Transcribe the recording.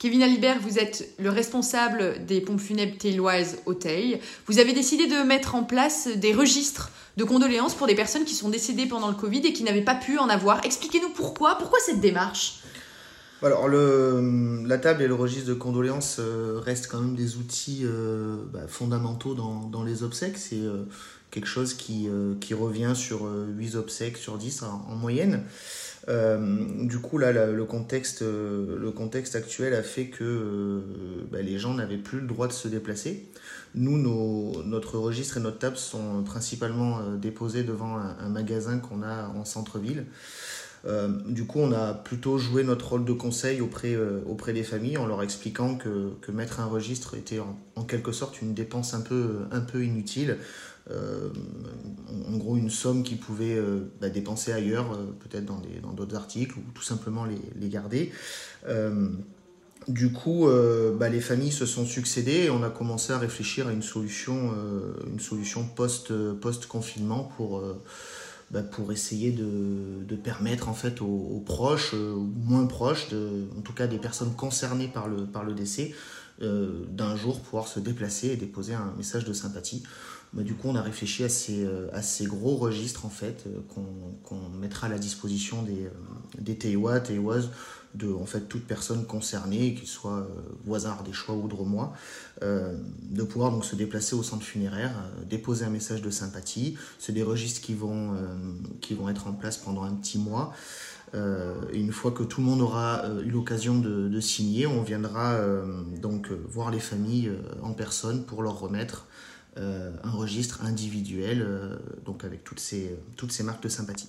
Kevin Alibert, vous êtes le responsable des pompes funèbres Tailwise au. Vous avez décidé de mettre en place des registres de condoléances pour des personnes qui sont décédées pendant le Covid et qui n'avaient pas pu en avoir. Expliquez-nous pourquoi, pourquoi cette démarche? Alors la table et le registre de condoléances euh, restent quand même des outils euh, bah, fondamentaux dans, les obsèques. C'est euh, quelque chose qui, qui, revient sur 8 obsèques sur 10 en, moyenne. Du coup là, le, contexte, le contexte actuel a fait que bah, les gens n'avaient plus le droit de se déplacer. Nous, notre registre et notre table sont principalement déposés devant un magasin qu'on a en centre-ville. Euh, du coup, on a plutôt joué notre rôle de conseil auprès, euh, auprès des familles en leur expliquant que, mettre un registre était en, quelque sorte une dépense un peu, un peu inutile. Euh, en gros, une somme qu'ils pouvaient bah, dépenser ailleurs, peut-être dans d'autres articles, ou tout simplement les, garder. Du coup, bah, les familles se sont succédées et on a commencé à réfléchir à une solution, une solution post-confinement pour, bah, pour essayer de, permettre en fait aux, proches, euh, moins proches, de, en tout cas des personnes concernées par le, par le décès, euh, d'un jour pouvoir se déplacer et déposer un message de sympathie. Bah, du coup, on a réfléchi à ces, euh, à ces gros registres en fait qu'on mettra à la disposition des, des TEWA, de en fait toute personne concernée, qu'il soit euh, voisin des choix ou euh, de pouvoir donc se déplacer au centre funéraire, euh, déposer un message de sympathie. C'est des registres qui vont, qui vont être en place pendant un petit mois. Et une fois que tout le monde aura eu l'occasion de, signer, on viendra donc voir les familles en personne pour leur remettre un registre individuel, avec toutes ces marques de sympathie.